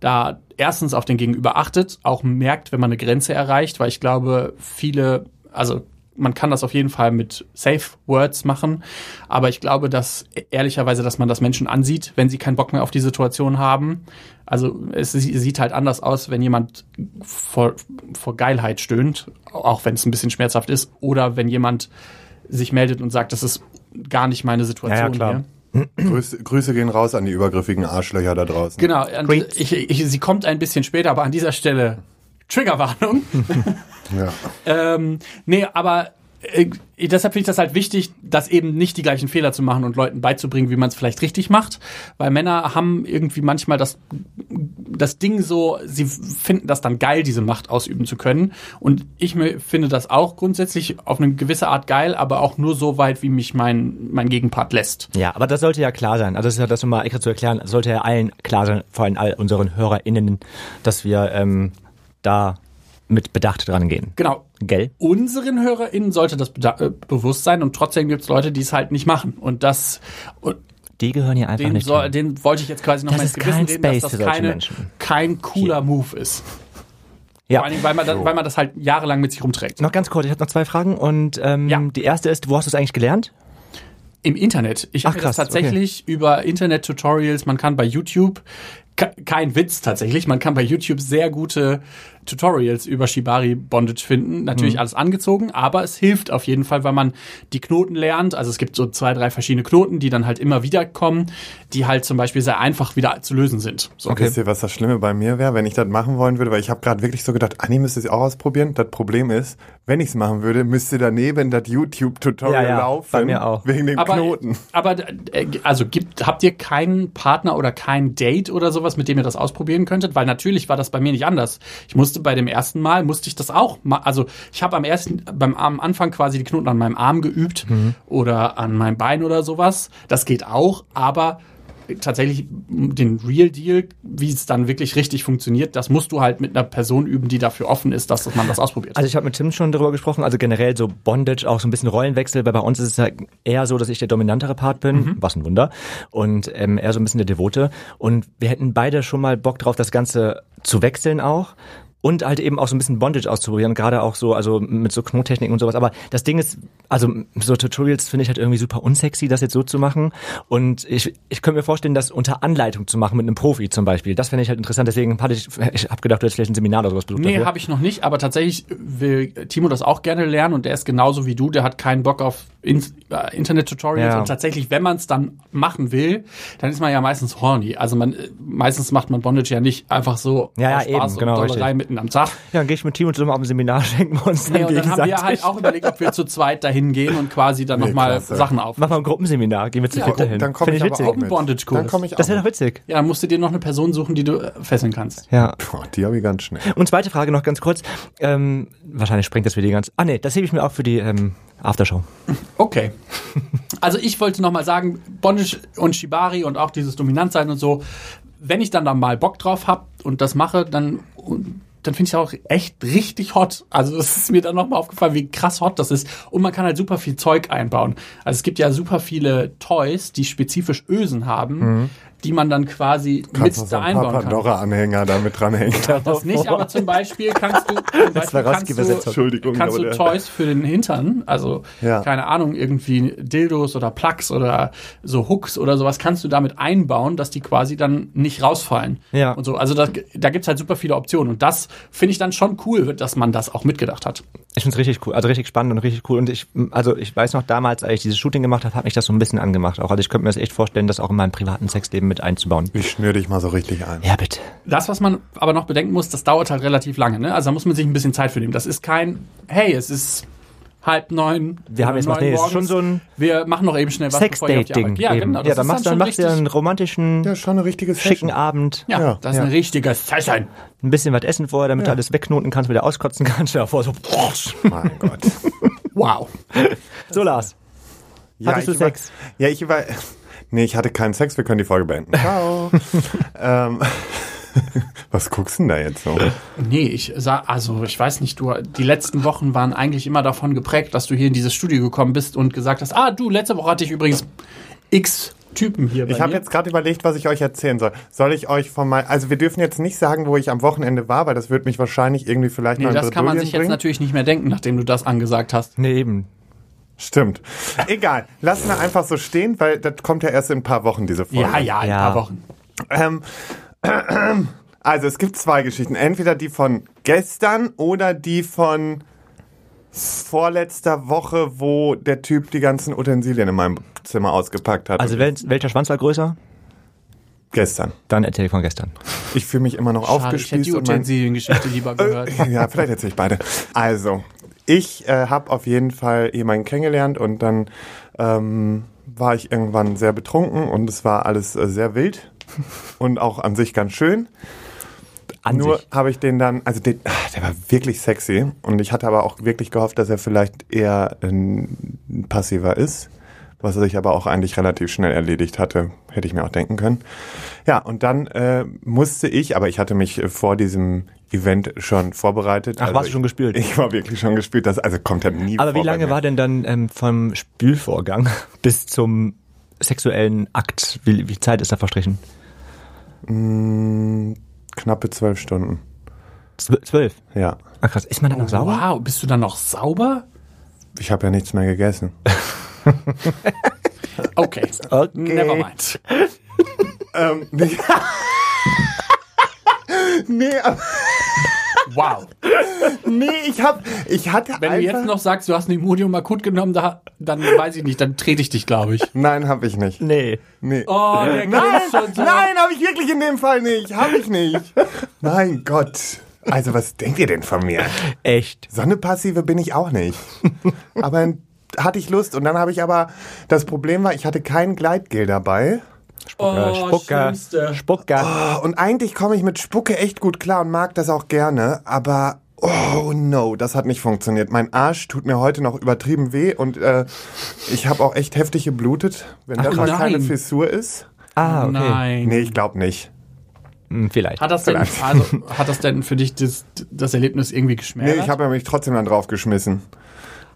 da erstens auf den Gegenüber achtet, auch merkt, wenn man eine Grenze erreicht, weil ich glaube, viele, also man kann das auf jeden Fall mit Safe Words machen, aber ich glaube, dass ehrlicherweise, dass man das Menschen ansieht, wenn sie keinen Bock mehr auf die Situation haben. Also es sie- sieht halt anders aus, wenn jemand vor, vor Geilheit stöhnt, auch wenn es ein bisschen schmerzhaft ist, oder wenn jemand sich meldet und sagt, das ist gar nicht meine Situation Ja, ja, klar. hier. Grüße, Grüße gehen raus an die übergriffigen Arschlöcher da draußen. Genau, ich, ich, sie kommt ein bisschen später, aber an dieser Stelle Triggerwarnung. Ja. ähm, nee, aber äh, deshalb finde ich das halt wichtig, das eben nicht die gleichen Fehler zu machen und Leuten beizubringen, wie man es vielleicht richtig macht. Weil Männer haben irgendwie manchmal das, das Ding so, sie finden das dann geil, diese Macht ausüben zu können. Und ich finde das auch grundsätzlich auf eine gewisse Art geil, aber auch nur so weit, wie mich mein, mein Gegenpart lässt. Ja, aber das sollte ja klar sein. Also das ist ja das nochmal extra zu erklären, sollte ja allen klar sein, vor allem all unseren HörerInnen, dass wir ähm, da mit Bedacht dran gehen. Genau. Gell? unseren HörerInnen sollte das äh, bewusst sein und trotzdem gibt es Leute, die es halt nicht machen. Und das, und Die gehören hier einfach den, nicht hin. den wollte ich jetzt quasi noch Das mal ins Gewissen kein reden, dass Space das keine, Menschen. kein cooler Move ist. Ja. Vor Dingen, weil man, das, weil man das halt jahrelang mit sich rumträgt. Noch ganz kurz, ich habe noch zwei Fragen und ähm, Ja. die erste ist, wo hast du es eigentlich gelernt? Im Internet. Ich Ach, habe das krass, tatsächlich über Internet-Tutorials, man kann bei YouTube, ke- kein Witz tatsächlich, man kann bei YouTube sehr gute Tutorials über Shibari Bondage finden. Natürlich Mhm. alles angezogen, aber es hilft auf jeden Fall, weil man die Knoten lernt. Also es gibt so zwei, drei verschiedene Knoten, die dann halt immer wieder kommen, die halt zum Beispiel sehr einfach wieder zu lösen sind. So. Wisst ihr, was das Schlimme bei mir wäre, wenn ich das machen wollen würde? Weil ich habe gerade wirklich so gedacht, Anni müsste es auch ausprobieren. Das Problem ist, wenn ich es machen würde, müsste daneben das YouTube-Tutorial Ja, ja, laufen. bei mir auch. Wegen den Aber, Knoten. aber äh, also gibt, habt ihr keinen Partner oder kein Date oder sowas, mit dem ihr das ausprobieren könntet? Weil natürlich war das bei mir nicht anders. Ich musste bei dem ersten Mal, musste ich das auch also ich habe am ersten, beim am Anfang quasi die Knoten an meinem Arm geübt oder an meinem Bein oder sowas. Das geht auch, aber tatsächlich den Real Deal, wie es dann wirklich richtig funktioniert, das musst du halt mit einer Person üben, die dafür offen ist, dass man das ausprobiert. Also ich habe mit Tim schon darüber gesprochen, also generell so Bondage, auch so ein bisschen Rollenwechsel, weil bei uns ist es ja eher so, dass ich der dominantere Part bin, Mhm. was ein Wunder, und ähm, eher so ein bisschen der Devote. Und wir hätten beide schon mal Bock drauf, das Ganze zu wechseln auch. Und halt eben auch so ein bisschen Bondage auszuprobieren, gerade auch so, also mit so Knottechniken und sowas. Aber das Ding ist, also so Tutorials finde ich halt irgendwie super unsexy, das jetzt so zu machen. Und ich, ich könnte mir vorstellen, das unter Anleitung zu machen mit einem Profi zum Beispiel. Das fände ich halt interessant. Deswegen hatte ich, ich habe gedacht, du hättest vielleicht ein Seminar oder sowas besucht. Nee, habe ich noch nicht, aber tatsächlich will Timo das auch gerne lernen und der ist genauso wie du, der hat keinen Bock auf in äh, Internet-Tutorials Ja. und tatsächlich, wenn man es dann machen will, dann ist man ja meistens horny. Also man äh, meistens macht man Bondage ja nicht einfach so Ja, ja, Spaß eben, genau, und Dollerei richtig. Mitten am Tag. Ja, dann gehe ich mit Timo zusammen auf ein Seminar, schenken wir uns dann Nee, und dann haben wir halt auch überlegt, ob wir zu zweit dahin gehen und quasi dann Nee, nochmal. Sachen auf. Machen wir ein Gruppenseminar, gehen wir zu Ja, viert dahin. Dann komme ich ich aber witzig. auch mit. Bondage-Kurs. Dann komme ich Das wäre doch witzig. Ja, dann musst du dir noch eine Person suchen, die du äh, fesseln kannst. Ja. Boah, die habe ich ganz schnell. Und zweite Frage noch ganz kurz. Ähm, wahrscheinlich sprengt das wieder ganz. Ah nee, das hebe ich mir auch für die ähm, Aftershow. Okay. Also ich wollte noch mal sagen, Bondage und Shibari und auch dieses Dominantsein und so, wenn ich dann da mal Bock drauf hab und das mache, dann dann finde ich auch echt richtig hot. Also es ist mir dann nochmal aufgefallen, wie krass hot das ist. Und man kann halt super viel Zeug einbauen. Also es gibt ja super viele Toys, die spezifisch Ösen haben, die man dann quasi mit da ein paar einbauen kann. Pandora-Anhänger damit dranhängen. Das nicht, aber zum Beispiel kannst du, zum Beispiel kannst du, Entschuldigung, kannst du Toys für den Hintern, also Ja. keine Ahnung, irgendwie Dildos oder Plugs oder so Hooks oder sowas kannst du damit einbauen, dass die quasi dann nicht rausfallen. Ja. Und so. Also da, da gibt's halt super viele Optionen. Und das finde ich dann schon cool, dass man das auch mitgedacht hat. Ich find's richtig cool, also richtig spannend und richtig cool. Und ich, also ich weiß noch damals, als ich dieses Shooting gemacht habe, hat mich das so ein bisschen angemacht auch. Also ich könnte mir das echt vorstellen, das auch in meinem privaten Sexleben mit einzubauen. Ich schnür dich mal so richtig ein. Ja, bitte. Das, was man aber noch bedenken muss, das dauert halt relativ lange. Ne? Also da muss man sich ein bisschen Zeit für nehmen. Das ist kein, hey, es ist halb neun. Wir haben jetzt noch, nee, ist schon so ein Wir machen noch eben schnell was, Sex-Date-Ding. Arbeit- Ja, eben. genau. Das ja, dann ist machst, dann schon machst du ja einen romantischen, Ja, schon eine richtige schicken Session. Abend. Ja, Ja, das ist ja. ein richtiges Session. Ein bisschen was essen vorher, damit du alles wegknoten kannst, wieder auskotzen kannst. Davor so, Mein Gott. Wow. so Lars. Ja, Hattest du ich über- Sex? Ja, ich über. Nee, ich hatte keinen Sex, wir können die Folge beenden. Ciao. ähm, was guckst du denn da jetzt so? Nee, ich sah, also ich weiß nicht, du, die letzten Wochen waren eigentlich immer davon geprägt, dass du hier in dieses Studio gekommen bist und gesagt hast, ah, du, letzte Woche hatte ich übrigens x Typen hier bei Ich habe jetzt gerade überlegt, was ich euch erzählen soll. Soll ich euch von mal, also wir dürfen jetzt nicht sagen, wo ich am Wochenende war, weil das wird mich wahrscheinlich irgendwie vielleicht Nee, mal in das kann man sich jetzt bringen. natürlich nicht mehr denken, nachdem du das angesagt hast. Nee, eben. Stimmt. Egal. Lassen wir einfach so stehen, weil das kommt ja erst in ein paar Wochen, diese Folge. Ja, ja, in Ja. ein paar Wochen. Ähm, also es gibt zwei Geschichten. Entweder die von gestern oder die von vorletzter Woche, wo der Typ die ganzen Utensilien in meinem Zimmer ausgepackt hat. Also wel welcher Schwanz war größer? gestern. Dann erzähl von gestern. Ich fühle mich immer noch Schade, ich hätte aufgespießt. die Utensiliengeschichte lieber gehört. ja, vielleicht erzähle ich beide. Also, ich äh, habe auf jeden Fall jemanden kennengelernt und dann ähm, war ich irgendwann sehr betrunken und es war alles äh, sehr wild und auch an sich ganz schön. An Nur habe ich den dann, also den, ah, der war wirklich sexy und ich hatte aber auch wirklich gehofft, dass er vielleicht eher ein passiver ist, was er sich aber auch eigentlich relativ schnell erledigt hatte, hätte ich mir auch denken können. Ja, und dann äh, musste ich, aber ich hatte mich äh, vor diesem Event schon vorbereitet. Ach, warst du schon gespült? Ich war wirklich schon gespült, das also kommt ja nie Aber wie lange mir. war denn dann ähm, vom Spülvorgang bis zum sexuellen Akt? Wie, wie Zeit ist da verstrichen? Mm, knappe zwölf Stunden. Zw- Zwölf. Ja, Ah, krass. Ist man dann noch sauber? Wow, bist du dann noch sauber? ich habe ja nichts mehr gegessen. Okay. Okay. Never mind. ähm, nee, aber Wow. Nee, ich hab, ich hatte Wenn einfach... du jetzt noch sagst, du hast ein Imodium akut genommen, da, dann weiß ich nicht, dann trete ich dich, glaube ich. Nein, habe ich nicht. Nee. Nee. Oh, der nein, schon so. nein, habe ich wirklich in dem Fall nicht. Habe ich nicht. mein Gott. Also, was denkt ihr denn von mir? Echt? So eine Passive bin ich auch nicht. aber dann hatte ich Lust und dann habe ich aber, das Problem war, ich hatte kein Gleitgel dabei. Oh, Spucker. Schlimmste. Spucker. Und eigentlich komme ich mit Spucke echt gut klar und mag das auch gerne, aber oh no, das hat nicht funktioniert. Mein Arsch tut mir heute noch übertrieben weh und äh, ich habe auch echt heftig geblutet, wenn das mal nein. keine Fissur ist. Ah, okay. Nein. Nee, ich glaube nicht. Hm, vielleicht. Hat das denn, also, hat das denn für dich das, das Erlebnis irgendwie Nee, geschmälert? ich habe mich trotzdem dann draufgeschmissen.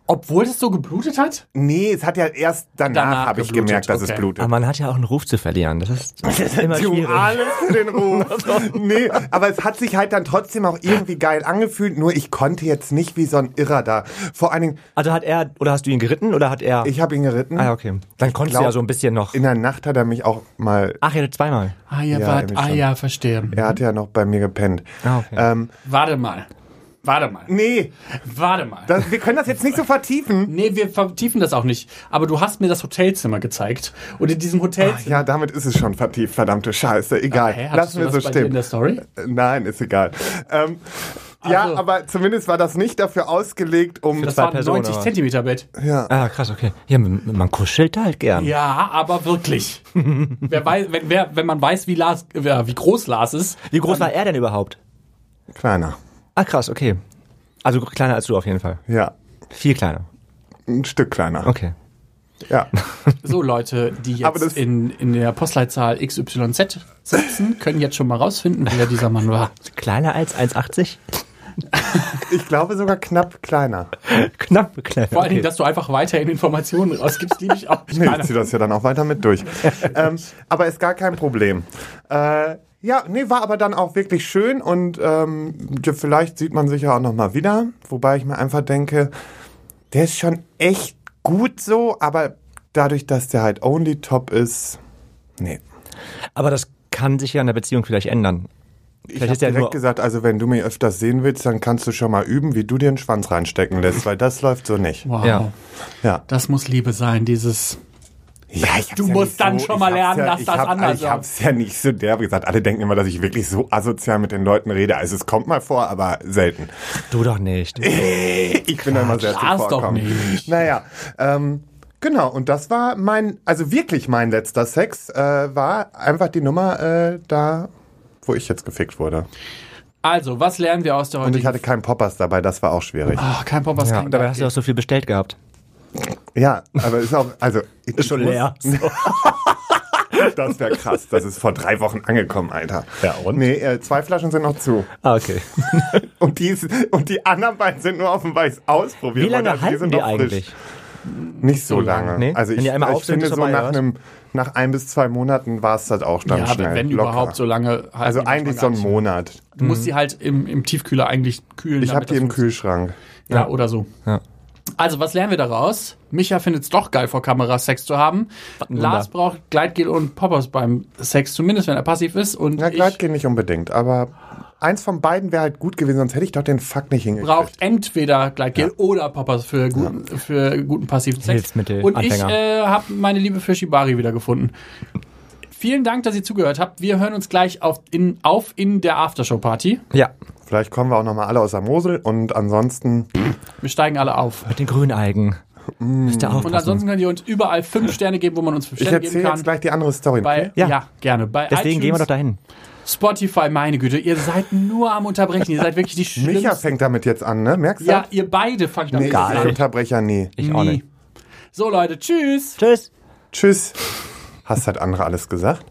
Obwohl das so geblutet hat? Nee, es hat ja erst danach, Danach habe ich gemerkt, dass es okay. blutet. Aber man hat ja auch einen Ruf zu verlieren. Das ist, das ist immer Du schwierig. alles für den Ruf. nee, aber es hat sich halt dann trotzdem auch irgendwie geil angefühlt, nur ich konnte jetzt nicht wie so ein Irrer da. Vor allen Dingen, Also hat er, oder hast du ihn geritten, oder hat er... ich habe ihn geritten. ah, okay. Dann konntest du glaub- ja so ein bisschen noch... In der Nacht hat er mich auch mal, Ach, ja, zweimal. Ah ja, Ja, wart, ah ja, verstehe. er hat ja noch bei mir gepennt. Ah, okay. Ähm, Warte mal. Warte mal. nee, Warte mal. das, wir können das jetzt nicht so vertiefen. nee, wir vertiefen das auch nicht. Aber du hast mir das Hotelzimmer gezeigt. Und in diesem Hotelzimmer. Ja, damit ist es schon vertieft, verdammte Scheiße. Egal, hattest lassen wir so bei dir in stehen. der Story? Nein, ist egal. Ähm, Ja, Also- aber zumindest war das nicht dafür ausgelegt, um. Das zwei war ein Personen, 90 aber- Zentimeter Bett. Ja. Ah, krass, okay. Ja, man, man kuschelt halt gern. Ja, aber wirklich. wer weiß, wenn, wer, wenn man weiß, wie, Lars, äh, wie groß Lars ist. Wie groß war er denn überhaupt? Kleiner. Ah, krass, okay. Also kleiner als du auf jeden Fall. Ja. Viel kleiner. Ein Stück kleiner. Okay. Ja. So, Leute, die jetzt in, in der Postleitzahl XYZ sitzen, können jetzt schon mal rausfinden, wer dieser Mann war. Kleiner als 1,80? Ich glaube sogar knapp kleiner. Knapp geklärt. Vor allen Dingen, dass du einfach weiterhin Informationen rausgibst, liebe ich auch. Ich Nee, ich ziehe das ja dann auch weiter mit durch. ähm, aber ist gar kein Problem. Äh, ja, nee, war aber dann auch wirklich schön und ähm, vielleicht sieht man sich ja auch nochmal wieder. Wobei ich mir einfach denke, der ist schon echt gut so, aber dadurch, dass der halt only top ist, nee. Aber das kann sich ja in der Beziehung vielleicht ändern. Ich Vielleicht habe ist ja direkt nur, gesagt, also wenn du mich öfters sehen willst, dann kannst du schon mal üben, wie du dir einen Schwanz reinstecken lässt, weil das läuft so nicht. wow. Ja. Ja. Das muss Liebe sein, dieses. Ja, Du ja musst nicht dann schon mal lernen, dass ich das hab, anders Ich hab's ja nicht so derb gesagt. Alle denken immer, dass ich wirklich so asozial mit den Leuten rede. Also es kommt mal vor, aber selten. du doch nicht. Ich bin da immer sehr Spaß doch zuvorkommend. nicht. Naja, ähm, genau. Und das war mein, also wirklich mein letzter Sex, äh, war einfach die Nummer äh, da, wo ich jetzt gefickt wurde. Also, was lernen wir aus der Und heutigen ich hatte keinen Poppers dabei, das war auch schwierig. Ah, kein Pop, was Ja, dabei hast du auch so viel bestellt gehabt. Ja, aber ist auch, also. Ist schon leer. Das wäre krass. Das ist vor drei Wochen angekommen, Alter. Ja, und? Nee, äh, zwei Flaschen sind noch zu. Ah, okay. Und die, und die anderen beiden sind nur auf dem Weiß ausprobiert. Wie lange. Also halten sind die noch frisch. eigentlich? Nicht so lange. Nee? Also ich, die einmal ich finde so nach einem, nach ein bis zwei Monaten war es das auch dann Ja, schnell. wenn locker. überhaupt so lange. halten Also die eigentlich so nicht. Monat. Du musst die halt im, im Tiefkühler eigentlich kühlen. Ich habe die im. Kühlschrank. Ja, oder so. Ja. Also, was lernen wir daraus? Micha findet es doch geil, vor Kamera Sex zu haben. Lars braucht Gleitgel und Poppers beim Sex, zumindest wenn er passiv ist. Und Ja, ich Gleitgel nicht unbedingt, aber eins von beiden wäre halt gut gewesen, sonst hätte ich doch den Fuck nicht hingekriegt. braucht entweder Gleitgel oder Poppers für guten, für guten passiven Sex. Hilfsmittel, Und ich äh, habe meine Liebe für Shibari wiedergefunden. Vielen Dank, dass ihr zugehört habt. Wir hören uns gleich auf in, auf in der Aftershow-Party. Ja, Vielleicht kommen wir auch nochmal alle aus der Mosel und ansonsten Wir steigen alle auf. mit den Grünalgen. Müsst ihr aufpassen. Und ansonsten könnt ihr uns überall fünf Sterne geben, wo man uns fünf ich Sterne geben erzähle kann. jetzt gleich die andere Story. Bei, ja. Ja. gerne. Bei Deswegen iTunes, gehen wir doch dahin. Spotify, meine Güte, ihr seid nur am Unterbrechen. Ihr seid wirklich die Micha schlimmsten. fängt damit jetzt an, ne? Merkst du? Ja, ihr beide fangt nee, damit ich an. Unterbrecher nie. Ich auch Nie. nicht. So, Leute, tschüss. Tschüss. Tschüss. Hast halt andere alles gesagt?